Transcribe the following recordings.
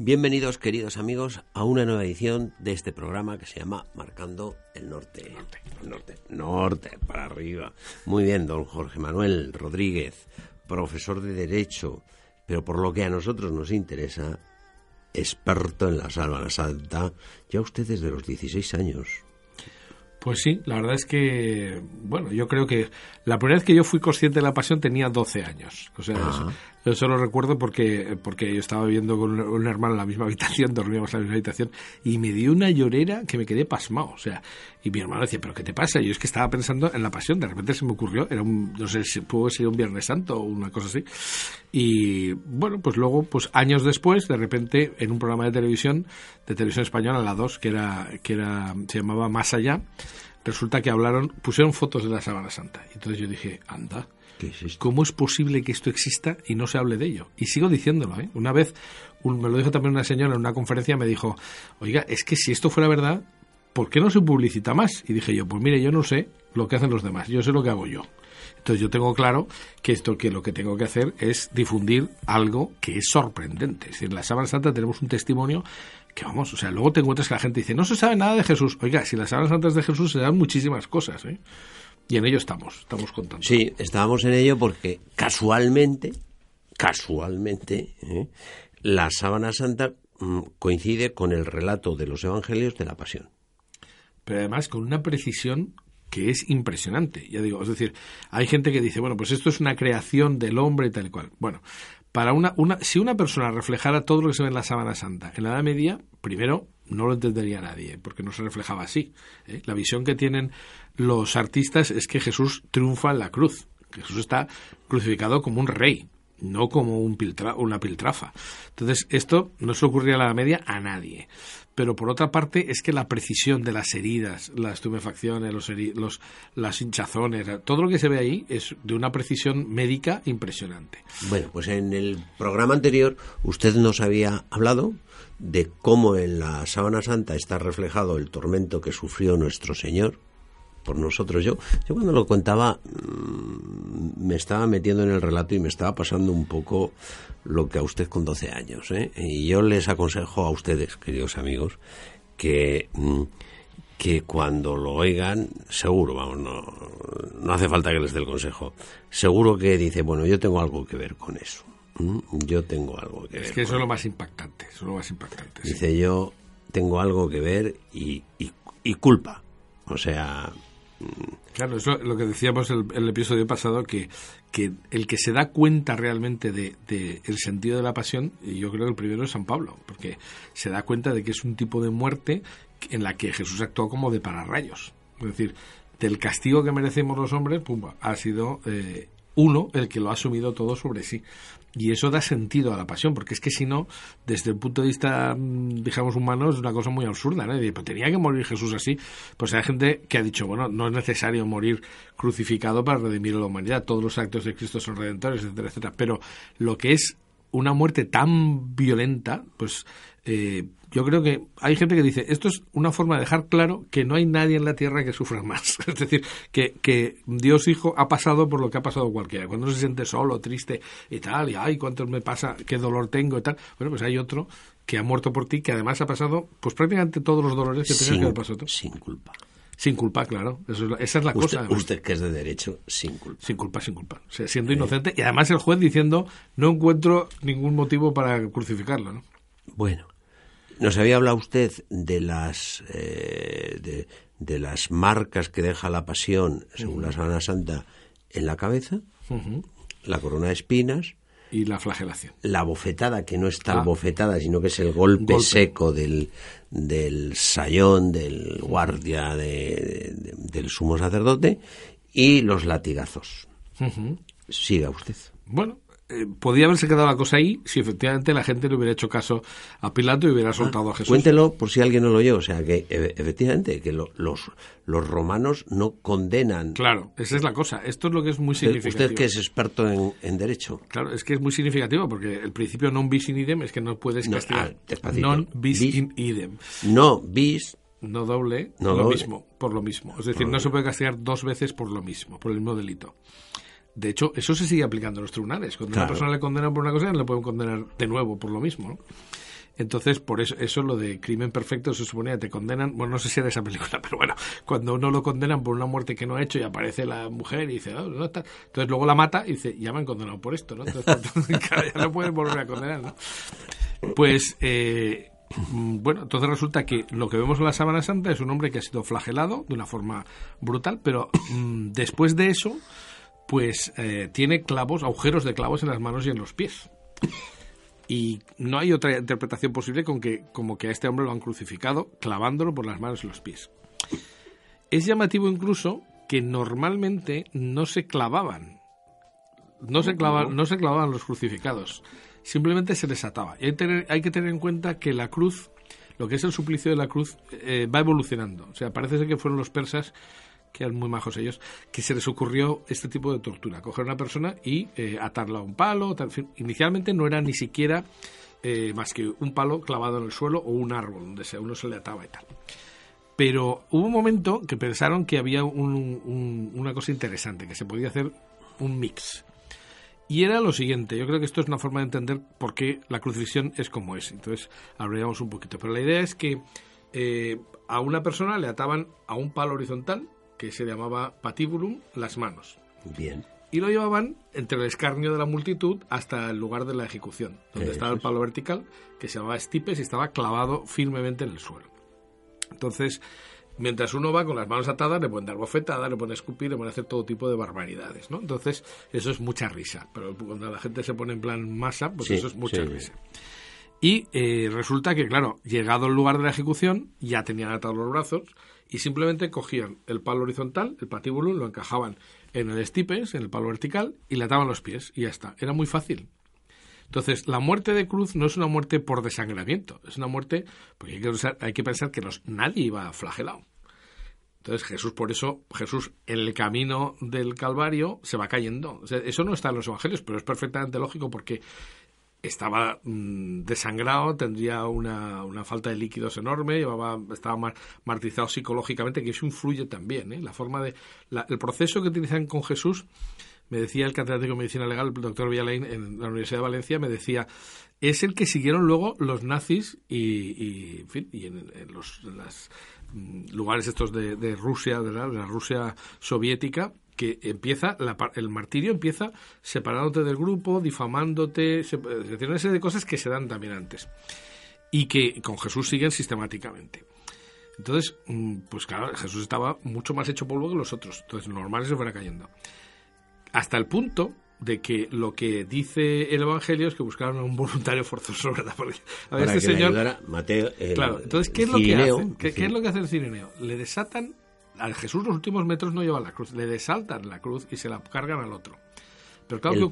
Bienvenidos, queridos amigos, a una nueva edición de este programa que se llama Marcando el Norte. Norte, norte, norte, para arriba. Muy bien, don Jorge Manuel Rodríguez, profesor de Derecho, pero por lo que a nosotros nos interesa, experto en la sábana santa, ya usted desde los 16 años. Pues sí, la verdad es que, bueno, yo creo que la primera vez que yo fui consciente de la pasión tenía 12 años. O sea. Yo eso lo recuerdo porque, porque yo estaba viviendo con un hermano en la misma habitación, dormíamos en la misma habitación, y me dio una llorera que me quedé pasmado. O sea, y mi hermano decía, ¿pero qué te pasa? Y yo es que estaba pensando en la pasión, de repente se me ocurrió, era un, no sé si pudo ser un Viernes Santo o una cosa así. Y bueno, pues luego, pues años después, de repente, en un programa de televisión, de televisión española, la 2, que era, que era, se llamaba Más Allá, resulta que hablaron, pusieron fotos de la Sábana Santa. Y entonces yo dije, anda, ¿Qué es? ¿cómo es posible que esto exista y no se hable de ello? Y sigo diciéndolo, ¿eh? Una vez, un- me lo dijo también una señora en una conferencia, me dijo, oiga, es que si esto fuera verdad, ¿por qué no se publicita más? Y dije yo, pues mire, yo no sé lo que hacen los demás, yo sé lo que hago yo. Entonces yo tengo claro que esto que lo que tengo que hacer es difundir algo que es sorprendente. Es decir, en la Sábana Santa tenemos un testimonio que vamos, o sea, luego te encuentras que la gente dice, no se sabe nada de Jesús. Oiga, si las Sábanas Santas de Jesús se dan muchísimas cosas, ¿eh? Y en ello estamos, estamos contando. Sí, estábamos en ello porque casualmente, casualmente, ¿eh? la sábana santa mm, coincide con el relato de los evangelios de la pasión. pero además con una precisión que es impresionante. Ya digo, es decir, hay gente que dice, bueno, pues esto es una creación del hombre tal y cual. Bueno, para una, una, si una persona reflejara todo lo que se ve en la Sábana Santa en la Edad Media, primero no lo entendería nadie, porque no se reflejaba así. ¿eh? La visión que tienen los artistas es que Jesús triunfa en la cruz, Jesús está crucificado como un rey, no como un piltra- una piltrafa. Entonces, esto no se ocurría en la Edad Media a nadie. Pero por otra parte, es que la precisión de las heridas, las tumefacciones, los, los las hinchazones, todo lo que se ve ahí es de una precisión médica impresionante. Bueno, pues en el programa anterior usted nos había hablado de cómo en la sábana santa está reflejado el tormento que sufrió nuestro Señor por nosotros. Yo, yo cuando lo contaba mm, me estaba metiendo en el relato y me estaba pasando un poco lo que a usted con 12 años. ¿eh? Y yo les aconsejo a ustedes, queridos amigos, que, mm, que cuando lo oigan, seguro, vamos, no, no hace falta que les dé el consejo, seguro que dice, bueno, yo tengo algo que ver con eso. Yo tengo algo que ver. Es que eso es lo más impactante, eso es lo más impactante. sí. Dice yo tengo algo que ver y, y, y culpa. O sea, Claro, es lo, que decíamos el, el episodio pasado, que, que el que se da cuenta realmente de, de el sentido de la pasión, yo creo que el primero es San Pablo, porque se da cuenta de que es un tipo de muerte en la que Jesús actuó como de pararrayos. Es decir, del castigo que merecemos los hombres, pumba, ha sido eh, uno el que lo ha asumido todo sobre sí. Y eso da sentido a la pasión, porque es que si no, desde el punto de vista, mm, digamos, humano, es una cosa muy absurda, ¿no? Pues tenía que morir Jesús así. Pues hay gente que ha dicho, bueno, no es necesario morir crucificado para redimir a la humanidad. Todos los actos de Cristo son redentores, etcétera, etcétera. Pero lo que es una muerte tan violenta, pues eh, yo creo que hay gente que dice, esto es una forma de dejar claro que no hay nadie en la tierra que sufra más. Es decir, que, que Dios Hijo ha pasado por lo que ha pasado cualquiera. Cuando uno se siente solo, triste y tal, y ay, cuánto me pasa, qué dolor tengo y tal. Bueno, pues hay otro que ha muerto por ti, que además ha pasado, pues prácticamente todos los dolores que tenías que haber pasado tú. sin culpa. Sin culpa, claro. Eso es la- esa es la Usted, cosa. usted que es de derecho, sin culpa. Sin culpa, sin culpa. O sea, siendo inocente. Y además el juez diciendo, no encuentro ningún motivo para crucificarlo, ¿no? Bueno, nos había hablado usted de las eh, de, de las marcas que deja la pasión, según la Sábana Santa, en la cabeza, la corona de espinas, y la flagelación. La bofetada, que no es tal Ah. bofetada, sino que es el golpe, Golpe. seco del, del sayón, del guardia, de- de- del sumo sacerdote, y los latigazos. Siga usted. Bueno, eh, podía haberse quedado la cosa ahí si efectivamente la gente le hubiera hecho caso a Pilato y hubiera soltado a Jesús. Cuéntelo por si alguien no lo oyó. O sea, que e- efectivamente, que lo- los, los romanos no condenan. Claro, esa es la cosa. Esto es lo que es muy significativo. usted que es experto en, en derecho. Claro, es que es muy significativo porque el principio non bis in idem es que no puedes No, castigar. ah, despacito. non bis, Bis- in idem. No bis, No doble, No lo doble. mismo, por lo mismo. Es decir, no se puede castigar dos veces por lo mismo, por el mismo delito. De hecho, eso se sigue aplicando en los tribunales. Cuando Claro. una persona le condenan por una cosa, le pueden condenar de nuevo por lo mismo. ¿no? Entonces, por eso, eso lo de crimen perfecto se suponía que te condenan, bueno, no sé si era esa película, pero bueno, cuando uno lo condenan por una muerte que no ha hecho y aparece la mujer y dice, "Oh, no está", entonces luego la mata y dice, ya me han condenado por esto, ¿no? Entonces, claro, ya no pueden volver a condenar, ¿no? Pues, eh, mm, bueno, entonces resulta que lo que vemos en la Sábana Santa es un hombre que ha sido flagelado de una forma brutal, pero mm, después de eso, pues eh, tiene clavos, agujeros de clavos en las manos y en los pies. Y no hay otra interpretación posible con que, como que a este hombre lo han crucificado clavándolo por las manos y los pies. Es llamativo incluso que normalmente no se clavaban. No se, clava- no se clavaban los crucificados. Simplemente se les ataba. Y hay, tener- hay que tener en cuenta que la cruz, lo que es el suplicio de la cruz, eh, va evolucionando. O sea, parece ser que fueron los persas que eran muy majos ellos, que se les ocurrió este tipo de tortura, coger a una persona y eh, atarla a un palo. Inicialmente no era ni siquiera eh, más que un palo clavado en el suelo o un árbol, donde sea, uno se le ataba y tal. Pero hubo un momento que pensaron que había un- un- una cosa interesante, que se podía hacer un mix. Y era lo siguiente, yo creo que esto es una forma de entender por qué la crucifixión es como es. Entonces, abriremos un poquito. Pero la idea es que eh, a una persona le ataban a un palo horizontal, que se llamaba patibulum, las manos. bien. Y lo llevaban entre el escarnio de la multitud hasta el lugar de la ejecución, donde Eso estaba el palo vertical, que se llamaba estipes y estaba clavado firmemente en el suelo. Entonces, mientras uno va con las manos atadas, le pueden dar bofetadas, le pueden escupir, le pueden hacer todo tipo de barbaridades, ¿no? Entonces, eso es mucha risa. Pero cuando la gente se pone en plan masa, pues Sí, eso es mucha sí. risa. Y eh, resulta que, claro, llegado al lugar de la ejecución, ya tenían atados los brazos y simplemente cogían el palo horizontal, el patíbulo, lo encajaban en el estipes, en el palo vertical, y le ataban los pies y ya está. Era muy fácil. Entonces, la muerte de cruz no es una muerte por desangramiento, es una muerte porque hay que pensar, hay que pensar que nadie iba flagelado. Entonces Jesús, por eso, Jesús en el camino del Calvario se va cayendo. Eso no está en los evangelios, pero es perfectamente lógico porque estaba mm, desangrado, tendría una, una falta de líquidos enorme, llevaba, estaba mar- martirizado psicológicamente, que eso influye también. ¿eh? La forma de, la- el proceso que utilizan con Jesús, me decía el catedrático de medicina legal, el doctor Villalain, en la Universidad de Valencia, me decía, es el que siguieron luego los nazis y, y, en, fin, y en, los las, mm, lugares estos de, de Rusia, de la, de la Rusia soviética, que empieza, la el martirio empieza separándote del grupo, difamándote, se- decir, una serie de cosas que se dan también antes y que con Jesús siguen sistemáticamente. Entonces, mm, pues claro, Jesús estaba mucho más hecho polvo que los otros, entonces normal se fuera cayendo. Hasta el punto de que lo que dice el Evangelio es que buscaron a un voluntario forzoso, ¿verdad? Porque a ver, Para este que señor... Mateo. el- Claro, entonces, ¿qué es lo que hacen? ¿Qué, qué es lo que hace el cirineo? Le desatan, a Jesús los últimos metros no lleva la cruz, le desaltan la cruz y se la cargan al otro. Pero claro El que-.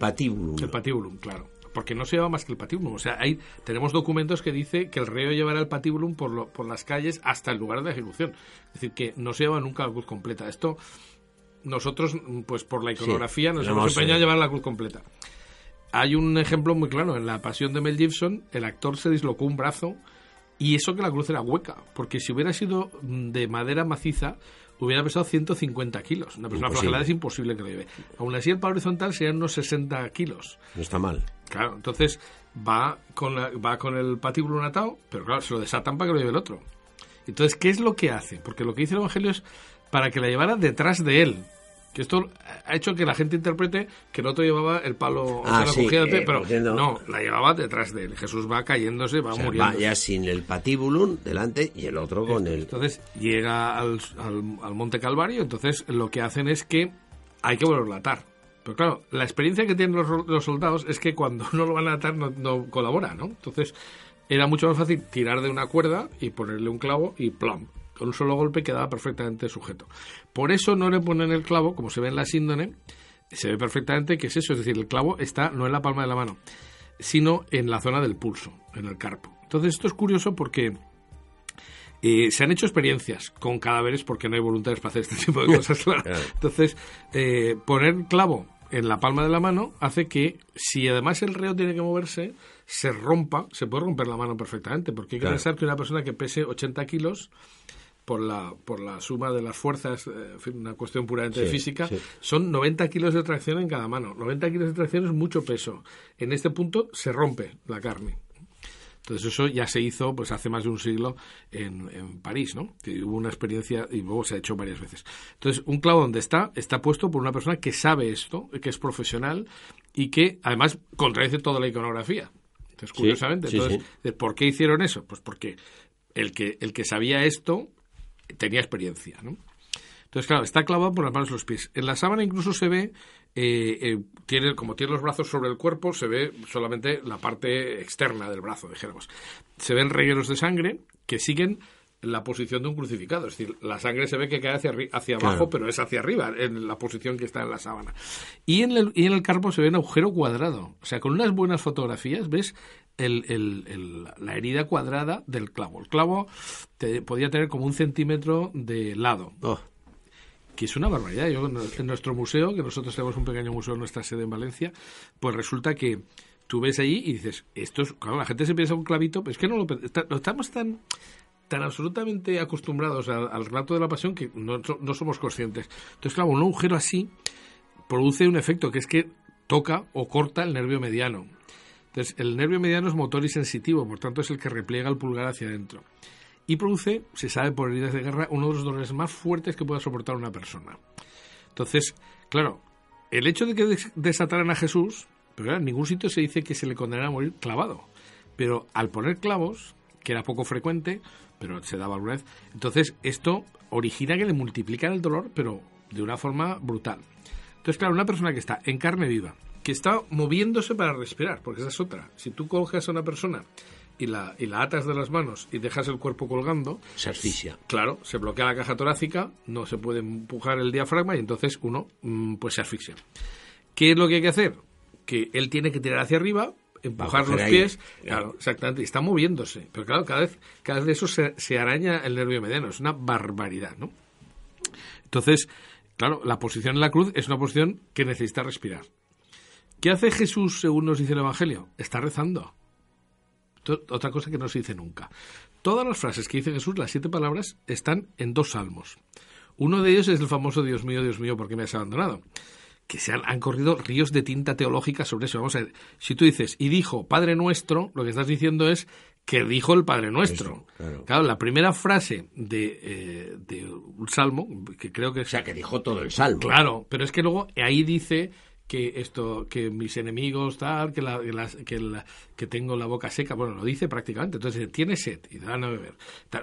El patíbulum, claro. Porque no se lleva más que el patíbulum. O sea, hay, tenemos documentos que dice que el reo llevará el patíbulum por, lo- por las calles hasta el lugar de la ejecución. Es decir, que no se lleva nunca la cruz completa. Esto, nosotros, pues por la iconografía, nos hemos empeñado a llevar la cruz completa. Hay un ejemplo muy claro. En la pasión de Mel Gibson, el actor se dislocó un brazo y eso que la cruz era hueca. Porque si hubiera sido mm, de madera maciza, hubiera pesado 150 kilos. Una persona flagelada es imposible que lo lleve. Aún así, el palo horizontal serían unos 60 kilos. No está mal. Claro, entonces va con, la- va con el patíbulo atado, pero claro, se lo desatan para que lo lleve el otro. Entonces, ¿qué es lo que hace? Porque lo que dice el Evangelio es para que la llevara detrás de él. Que esto ha hecho que la gente interprete que el otro llevaba el palo, Ah, sí, cogiéndote, eh, pero cogiendo- no, la llevaba detrás de él. Jesús va cayéndose, va O sea, muriendo. va ya sin el patíbulum delante y el otro con el. Entonces llega al, al- al Monte Calvario, entonces lo que hacen es que hay que volverlo a atar. Pero claro, la experiencia que tienen los, los soldados es que cuando no lo van a atar no, no colabora, ¿no? Entonces era mucho más fácil tirar de una cuerda y ponerle un clavo y plom. Con un solo golpe quedaba perfectamente sujeto. Por eso no le ponen el clavo, como se ve en la síndone, se ve perfectamente que es eso, es decir, el clavo está no en la palma de la mano, sino en la zona del pulso, en el carpo. Entonces esto es curioso porque eh, se han hecho experiencias con cadáveres porque no hay voluntades para hacer este tipo de cosas. claro. Entonces, eh, poner clavo en la palma de la mano hace que, si además el reo tiene que moverse, se rompa, se puede romper la mano perfectamente, porque hay que Claro. pensar que una persona que pese 80 kilos, por la, por la suma de las fuerzas, eh, una cuestión puramente Sí, física, sí. son 90 kilos de tracción en cada mano. 90 kilos de tracción es mucho peso. En este punto se rompe la carne. Entonces eso ya se hizo pues hace más de un siglo en, en París, ¿no? Hubo una experiencia y luego se ha hecho varias veces. Entonces un clavo donde está está puesto por una persona que sabe esto, que es profesional y que además contradice toda la iconografía. Entonces curiosamente, sí, entonces sí. ¿por qué hicieron eso? Pues porque el que el que sabía esto tenía experiencia, ¿no? Entonces, claro, está clavado por las manos y los pies. En la sábana incluso se ve, eh, eh, tiene, como tiene los brazos sobre el cuerpo, se ve solamente la parte externa del brazo, dijéramos. Se ven regueros de sangre que siguen la posición de un crucificado. Es decir, la sangre se ve que cae hacia, hacia Claro. abajo, pero es hacia arriba, en la posición que está en la sábana. Y en el, y en el carpo se ve un agujero cuadrado. O sea, con unas buenas fotografías ves el- el- el- la herida cuadrada del clavo. El clavo te- podía tener como un centímetro de lado Oh, que es una barbaridad. Yo, en nuestro museo, que nosotros tenemos un pequeño museo en nuestra sede en Valencia, pues resulta que tú ves ahí y dices, esto es, claro, la gente se piensa un clavito, pero es que no lo, no estamos tan tan absolutamente acostumbrados al, al relato de la pasión que no, no somos conscientes. Entonces, claro, un agujero así produce un efecto que es que toca o corta el nervio mediano. Entonces, el nervio mediano es motor y sensitivo, por tanto es el que repliega el pulgar hacia adentro. Y produce, se sabe por heridas de guerra, uno de los dolores más fuertes que pueda soportar una persona. Entonces, claro, el hecho de que des- desataran a Jesús, pero claro, en ningún sitio se dice que se le condenara a morir clavado. Pero al poner clavos, que era poco frecuente, pero se daba alguna vez, entonces esto origina que le multiplican el dolor, pero de una forma brutal. Entonces, claro, una persona que está en carne viva, que está moviéndose para respirar, porque esa es otra. Si tú coges a una persona y la, y la atas de las manos y dejas el cuerpo colgando, se asfixia. Claro, se bloquea la caja torácica, no se puede empujar el diafragma y entonces uno mm, pues se asfixia. ¿Qué es lo que hay que hacer? Que él tiene que tirar hacia arriba, empujar los aire. pies, claro, exactamente, y está moviéndose. Pero claro, cada vez, cada vez de eso se, se araña el nervio mediano, es una barbaridad, ¿no? Entonces, claro, la posición en la cruz es una posición que necesita respirar. ¿Qué hace Jesús según nos dice el Evangelio? Está rezando. Otra cosa que no se dice nunca. Todas las frases que dice Jesús, las siete palabras, están en dos salmos. Uno de ellos es el famoso Dios mío, Dios mío, ¿por qué me has abandonado? Que se han, han corrido ríos de tinta teológica sobre eso. Vamos a ver, si tú dices, y dijo Padre Nuestro, lo que estás diciendo es que dijo el Padre Nuestro. Eso, claro. la primera frase de, eh, de un salmo, que creo que O sea, que dijo todo el salmo. Claro, pero es que luego ahí dice que esto, que mis enemigos tal, que la, que, la- que tengo la boca seca, bueno, lo dice prácticamente. Entonces tiene sed y dan a beber.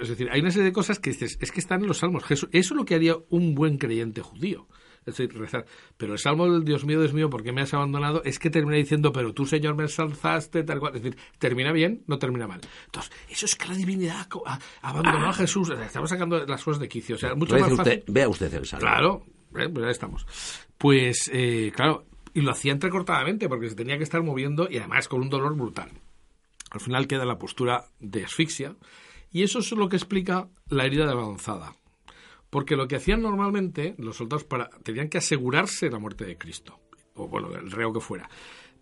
Es decir, hay una serie de cosas que dices, es que están en los salmos. Jesús, eso es lo que haría un buen creyente judío. Es decir, rezar. Pero el salmo del Dios mío, Dios mío, ¿por qué me has abandonado? Es que termina diciendo, pero tú, Señor, me ensalzaste, tal cual. Es decir, termina bien, no termina mal. Entonces, eso es que la divinidad a- abandonó a Jesús. Estamos sacando las cosas de quicio. O sea, mucho más fácil. usted, vea usted el salmo. Claro, eh, pues ya estamos. Pues, eh, claro, y lo hacía entrecortadamente porque se tenía que estar moviendo y además con un dolor brutal. Al final queda la postura de asfixia y eso es lo que explica la herida de avanzada. Porque lo que hacían normalmente los soldados para, tenían que asegurarse la muerte de Cristo, o bueno, el reo que fuera.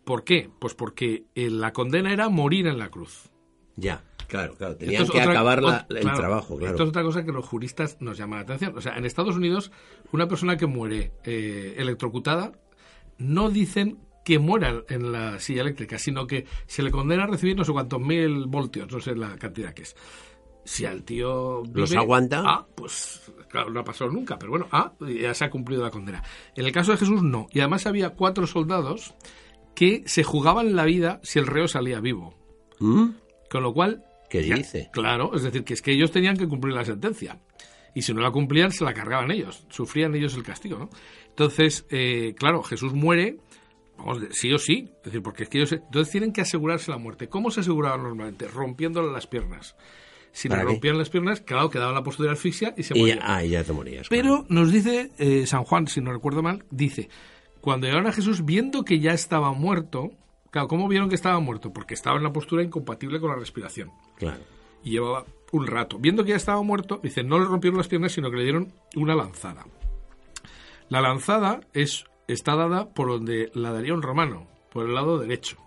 ¿Por qué? Pues porque eh, la condena era morir en la cruz. Ya, claro, claro. Tenían Esto es que otra- acabar la- el claro, trabajo, claro. Esto es otra cosa que los juristas nos llama la atención. O sea, en Estados Unidos, una persona que muere eh, electrocutada, no dicen que muera en la silla eléctrica, sino que se le condena a recibir no sé cuántos mil voltios, no sé la cantidad que es. Si al tío ¿Los aguanta? Ah, pues claro, no ha pasado nunca, pero bueno, ah, ya se ha cumplido la condena. En el caso de Jesús, no. Y además había cuatro soldados que se jugaban la vida si el reo salía vivo. ¿Mm? Con lo cual, ¿Qué ya, dice? Claro, es decir, que es que ellos tenían que cumplir la sentencia. Y si no la cumplían, se la cargaban ellos, sufrían ellos el castigo, ¿no? Entonces, eh, claro, Jesús muere, vamos, sí o sí, es decir, porque es que ellos, entonces tienen que asegurarse la muerte. ¿Cómo se aseguraban normalmente? Rompiéndole las piernas. Si le rompían las piernas, claro, quedaba la postura de asfixia y se moría. ah, ya te morías. Pero nos dice eh, San Juan, si no recuerdo mal, dice, cuando llegaron a Jesús, viendo que ya estaba muerto, claro, ¿cómo vieron que estaba muerto? Porque estaba en la postura incompatible con la respiración. Claro. Y llevaba un rato. Viendo que ya estaba muerto, dice, no le rompieron las piernas, sino que le dieron una lanzada. La lanzada es, está dada por donde la daría un romano, por el lado derecho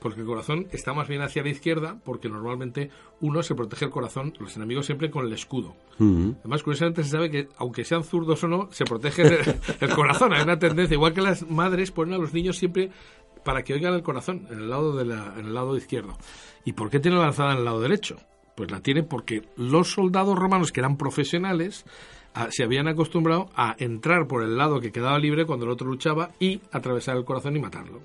porque el corazón está más bien hacia la izquierda, porque normalmente uno se protege el corazón, los enemigos siempre con el escudo. Además, curiosamente se sabe que, aunque sean zurdos o no, se protege el, corazón. Hay una tendencia, igual que las madres ponen a los niños siempre para que oigan el corazón, en el lado, de la, en el lado izquierdo. ¿Y por qué tiene la lanzada en el lado derecho? Pues la tiene porque los soldados romanos, que eran profesionales, se habían acostumbrado a entrar por el lado que quedaba libre cuando el otro luchaba y atravesar el corazón y matarlo.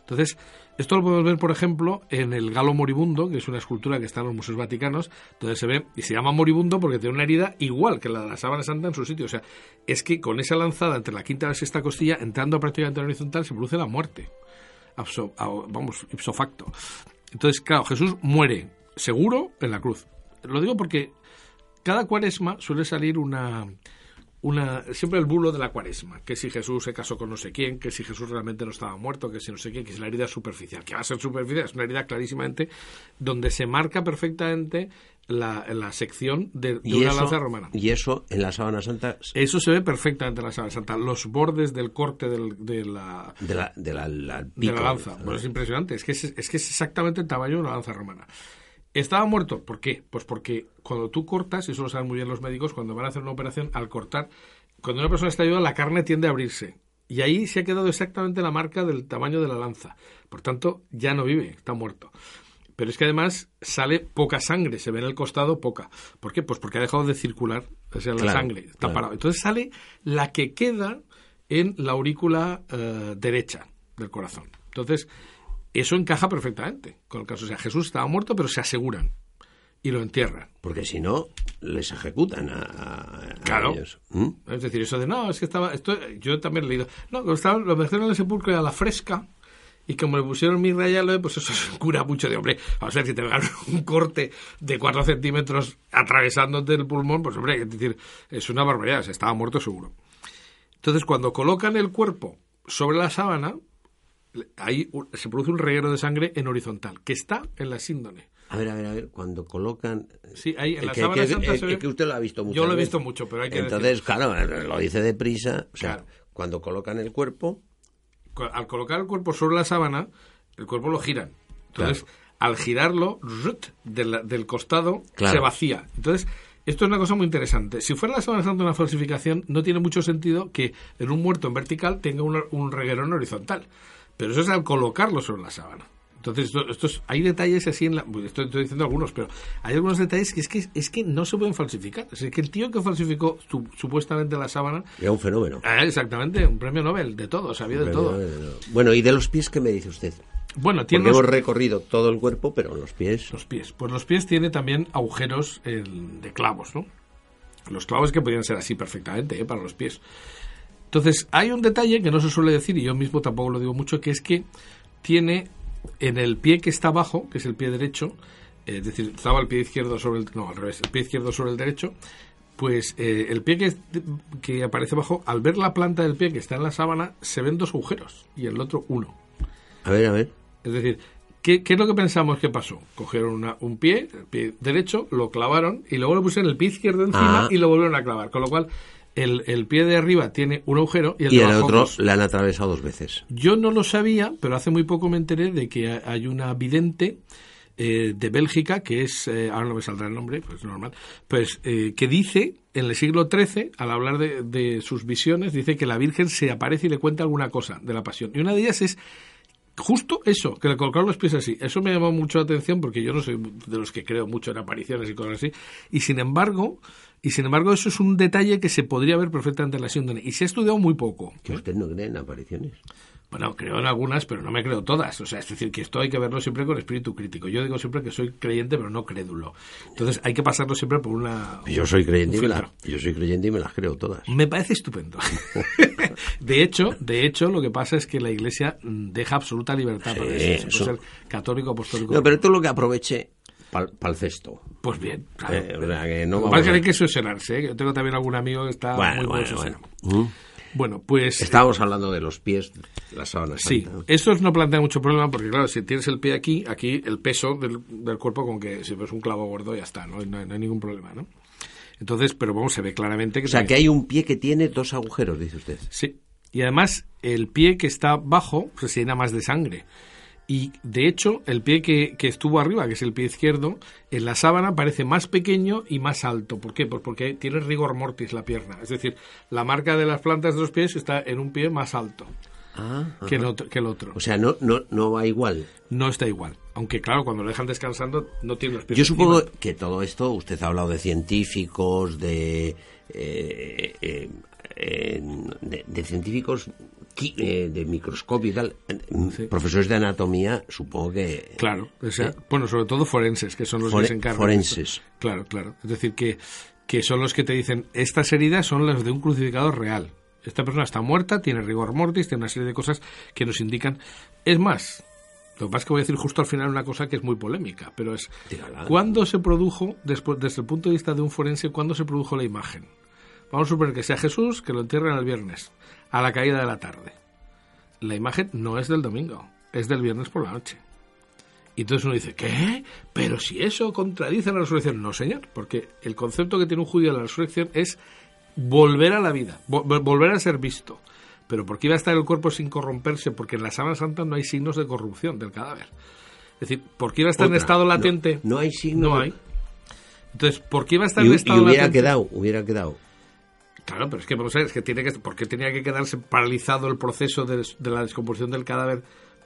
Entonces, esto lo podemos ver, por ejemplo, en el Galo Moribundo, que es una escultura que está en los museos vaticanos, donde se ve, y se llama Moribundo porque tiene una herida igual que la de la sábana santa en su sitio. O sea, es que con esa lanzada entre la quinta y la sexta costilla, entrando prácticamente en la horizontal, se produce la muerte. vamos, ipso facto. Entonces, claro, Jesús muere seguro en la cruz. Lo digo porque cada cuaresma suele salir una una siempre el bulo de la cuaresma, que si Jesús se casó con no sé quién, que si Jesús realmente no estaba muerto, que si no sé quién, que si la herida es superficial, que va a ser superficial, es una herida clarísimamente donde se marca perfectamente la, la sección de, una lanza romana. Y eso en la sábana santa. Eso se ve perfectamente en la sábana santa. Los bordes del corte del, de la de la, de la, lanza. Bueno, es impresionante. Es que es, es que es exactamente el tamaño de una lanza romana. ¿Estaba muerto? ¿Por qué? Pues porque cuando tú cortas, y eso lo saben muy bien los médicos, cuando van a hacer una operación, al cortar, cuando una persona está ayuda, la carne tiende a abrirse. Y ahí se ha quedado exactamente la marca del tamaño de la lanza. Por tanto, ya no vive, está muerto. Pero es que además sale poca sangre, se ve en el costado poca. ¿Por qué? Pues porque ha dejado de circular, o sea, la sangre está parado. Entonces sale la que queda en la aurícula eh, derecha del corazón. Entonces, eso encaja perfectamente con el caso. O sea, Jesús estaba muerto, pero se aseguran y lo entierran. Porque si no, les ejecutan a, claro. ellos. ¿Mm? Es decir, eso de no, es que estaba. Esto, yo también he leído. No, estaba, lo metieron en el sepulcro a la fresca. Y como le pusieron mi rayalo, pues eso se cura mucho de hombre. A ver, si te pegan un corte de 4 centímetros atravesándote el pulmón, pues hombre, es decir, es una barbaridad, se estaba muerto seguro. Entonces, cuando colocan el cuerpo sobre la sábana, ahí se produce un reguero de sangre en horizontal, que está en la síndone. A ver, a ver, a ver, cuando colocan... Sí, ahí en la que, sábana santa se ve... que usted lo ha visto mucho. Yo lo he visto mucho, pero hay que Entonces, claro, lo dice deprisa. O sea, cuando colocan el cuerpo... Al colocar el cuerpo sobre la sábana, el cuerpo lo giran. Entonces, al girarlo, del, costado, se vacía. Entonces, esto es una cosa muy interesante. Si fuera la sábana santa una falsificación, no tiene mucho sentido que en un muerto en vertical tenga un, un reguero en horizontal. Pero eso es al colocarlo sobre la sábana. Entonces, esto, hay detalles así en la. Estoy, estoy, diciendo algunos, pero hay algunos detalles que es que, es que no se pueden falsificar. Es que el tío que falsificó supuestamente la sábana. Era un fenómeno. Ah, exactamente, un premio Nobel, de todo, sabía de todo. Bueno, ¿y de los pies qué me dice usted? Bueno, tiene. Porque hemos recorrido todo el cuerpo, pero los pies. Los pies. Pues los pies tiene también agujeros de clavos, ¿no? Los clavos que podrían ser así perfectamente, ¿eh? para los pies. Entonces, hay un detalle que no se suele decir, y yo mismo tampoco lo digo mucho, que es que tiene en el pie que está abajo, que es el pie derecho, es decir, estaba el pie izquierdo sobre el... No, al revés, el pie izquierdo sobre el derecho, pues eh, el pie que, que aparece abajo, al ver la planta del pie que está en la sábana, se ven dos agujeros, y el otro uno. A ver, a ver. Es decir, ¿Qué, es lo que pensamos que pasó? Cogieron un pie, el pie derecho, lo clavaron y luego le pusieron el pie izquierdo encima ah. y lo volvieron a clavar. Con lo cual, el, pie de arriba tiene un agujero y el, y el otro le han atravesado dos veces. Yo no lo sabía, pero hace muy poco me enteré de que hay una vidente eh, de Bélgica, que es, eh, ahora no me saldrá el nombre, pues normal, pues eh, que dice, en el siglo XIII, al hablar de, de, sus visiones, dice que la Virgen se aparece y le cuenta alguna cosa de la pasión. Y una de ellas es justo eso, que le colocaron los pies así. Eso me llamó mucho la atención porque yo no soy de los que creo mucho en apariciones y cosas así. Y sin embargo, y sin embargo, eso es un detalle que se podría ver perfectamente en la síndrome. Y se ha estudiado muy poco. ¿Que usted no cree en apariciones? Bueno, creo en algunas, pero no me creo todas. O sea, es decir, que esto hay que verlo siempre con espíritu crítico. Yo digo siempre que soy creyente, pero no crédulo. Entonces hay que pasarlo siempre por una... Yo soy creyente, y me, la- yo soy creyente y me las creo todas. Me parece estupendo. de hecho, de hecho, lo que pasa es que la Iglesia mm, deja absoluta libertad para eso. Puede eso- ser católico, apostólico. No, pero todo lo que aproveche para el cesto. Pues bien, claro. Eh, o sea, que no que. ¿eh? Yo tengo también algún amigo que está Bueno, muy bueno, bueno. Mm. Bueno, pues Estábamos hablando de los pies, de la sábana sí, santa. eso no plantea mucho problema porque claro, si tienes el pie aquí, aquí el peso del, del cuerpo con que si ves un clavo gordo ya está, no, no hay- no hay ningún problema, ¿no? Entonces, pero vamos, se ve claramente que O sea, se- que hay un pie que tiene dos agujeros, dice usted. Sí. Y además, el pie que está bajo pues, se llena más de sangre. Y de hecho, el pie que, que estuvo arriba, que es el pie izquierdo, en la sábana parece más pequeño y más alto. ¿Por qué? Pues porque tiene rigor mortis la pierna. Es decir, la marca de las plantas de los pies está en un pie más alto Ah, que el otro. Que el otro. O sea, no, no, no va igual. No está igual. Aunque, claro, cuando lo dejan descansando, no tiene los pies Yo supongo encima. que todo esto, usted ha hablado de científicos, de, eh, eh, eh, de, de científicos eh, de microscopio y tal, profesores de anatomía, supongo que... Claro, o sea, Eh, bueno, sobre todo forenses, que son los Fore- que se encargan. forenses. Claro, claro. Es decir, que, que son los que te dicen, estas heridas son las de un crucificado real. Esta persona está muerta, tiene rigor mortis, tiene una serie de cosas que nos indican. Es más, lo que pasa es que voy a decir justo al final una cosa que es muy polémica, pero es, Dígala. ¿cuándo se produjo, después, desde el punto de vista de un forense, cuándo se produjo la imagen? Vamos a suponer que sea Jesús, que lo entierran el viernes, a la caída de la tarde. La imagen no es del domingo, es del viernes por la noche. Y entonces uno dice, ¿qué? Pero si eso contradice la resurrección. No, señor, porque el concepto que tiene un judío de la resurrección es volver a la vida, vo- vo- volver a ser visto. Pero ¿por qué iba a estar el cuerpo sin corromperse? Porque en la sábana santa no hay signos de corrupción del cadáver. Es decir, ¿por qué iba a estar en estado latente? No, hay signo. No hay. Entonces, ¿por qué iba a estar Y, en y estado hubiera latente? quedado, hubiera quedado. Claro, pero es que vamos a ver, es que tiene que, ¿por qué tenía que quedarse paralizado el proceso de, la descomposición del cadáver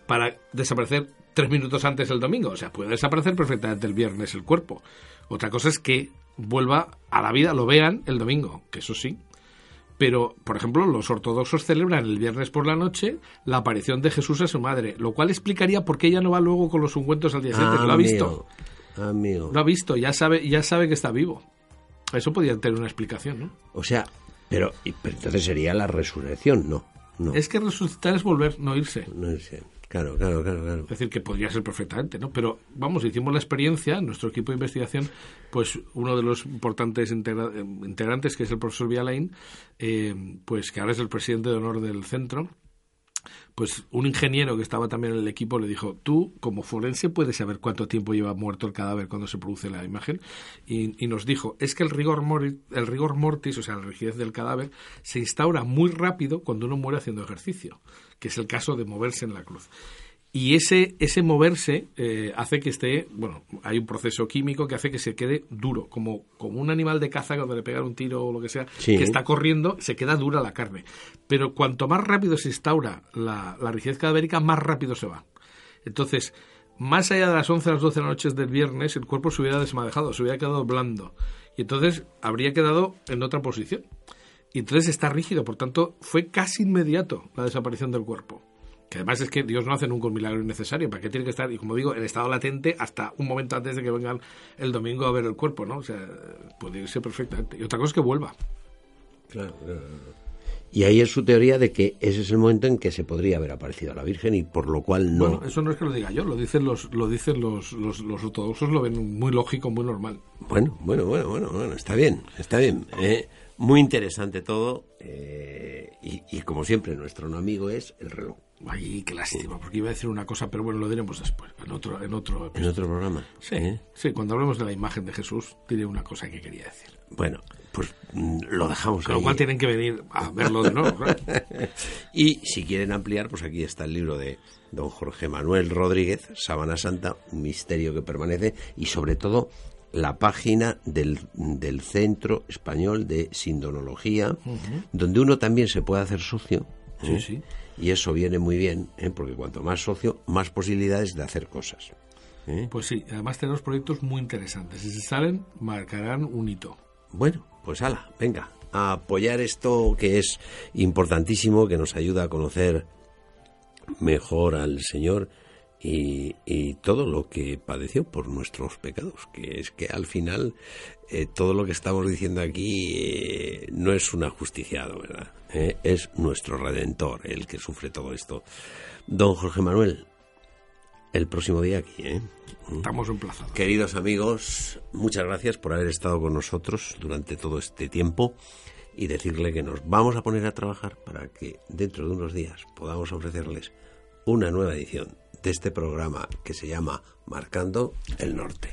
para desaparecer tres minutos antes el domingo? O sea, puede desaparecer perfectamente el viernes el cuerpo. Otra cosa es que vuelva a la vida, lo vean el domingo, que eso sí. Pero, por ejemplo, los ortodoxos celebran el viernes por la noche la aparición de Jesús a su madre, lo cual explicaría por qué ella no va luego con los ungüentos al día siguiente. Lo ha visto. Amigo. Lo ha visto, ya sabe, ya sabe que está vivo. Eso podría tener una explicación, ¿no? O sea, pero, y- pero entonces sería la resurrección, no. No, Es que resucitar es volver, no irse. no sé. Claro, claro, claro, claro. Es decir, que podría ser perfectamente, ¿no? Pero, vamos, hicimos la experiencia, nuestro equipo de investigación, pues uno de los importantes integra- eh, integrantes, que es el profesor Vialain, eh, pues que ahora es el presidente de honor del centro, pues un ingeniero que estaba también en el equipo le dijo, tú como forense puedes saber cuánto tiempo lleva muerto el cadáver cuando se produce la imagen. Y, y nos dijo, es que el rigor, mori- el rigor mortis, o sea, la rigidez del cadáver, se instaura muy rápido cuando uno muere haciendo ejercicio, que es el caso de moverse en la cruz. Y ese, ese moverse eh, hace que esté, bueno, hay un proceso químico que hace que se quede duro, como, como un animal de caza cuando le pegan un tiro o lo que sea, Sí. que está corriendo, se queda dura la carne. Pero cuanto más rápido se instaura la, la rigidez cadavérica, más rápido se va. Entonces, más allá de las 11 a las 12 de la noche del viernes, el cuerpo se hubiera desmadejado, se hubiera quedado blando. Y entonces habría quedado en otra posición. Y entonces está rígido, por tanto, fue casi inmediato la desaparición del cuerpo. Que además es que Dios no hace nunca un milagro innecesario. ¿Para qué tiene que estar, y como digo, en estado latente hasta un momento antes de que vengan el domingo a ver el cuerpo, ¿no? O sea, puede irse perfectamente. Y otra cosa es que vuelva. Claro, claro, claro. Y ahí es su teoría de que ese es el momento en que se podría haber aparecido a la Virgen y por lo cual no. Bueno, eso no es que lo diga yo, lo dicen los, lo dicen los, los, los ortodoxos, lo ven muy lógico, muy normal. Bueno, bueno, bueno, bueno, bueno, está bien, está bien. eh. Muy interesante todo eh, y, y como siempre nuestro no amigo es el reloj. Ay, qué lástima, porque iba a decir una cosa, pero bueno, lo diremos después, en otro, en otro En otro programa. Sí, ¿eh? sí, cuando hablemos de la imagen de Jesús, diré una cosa que quería decir. Bueno, pues mm, lo dejamos Con lo cual tienen que venir a verlo de nuevo. Y si quieren ampliar, pues aquí está el libro de don Jorge Manuel Rodríguez, Sábana Santa, un misterio que permanece, y sobre todo la página del, del Centro Español de Sindonología, donde uno también se puede hacer socio. Sí, ¿eh? sí. Y eso viene muy bien, ¿eh? porque cuanto más socio, más posibilidades de hacer cosas. ¿eh? Pues sí, además tenemos proyectos muy interesantes. Si se salen, marcarán un hito. Bueno, pues ala, venga, a apoyar esto que es importantísimo, que nos ayuda a conocer mejor al Señor y, y, todo lo que padeció por nuestros pecados, que es que al final eh, todo lo que estamos diciendo aquí eh, no es un ajusticiado, ¿verdad? Eh, es nuestro redentor el que sufre todo esto. Don Jorge Manuel, el próximo día aquí, ¿eh? Estamos emplazados. Queridos amigos, muchas gracias por haber estado con nosotros durante todo este tiempo y decirle que nos vamos a poner a trabajar para que dentro de unos días podamos ofrecerles una nueva edición de este programa que se llama Marcando el Norte.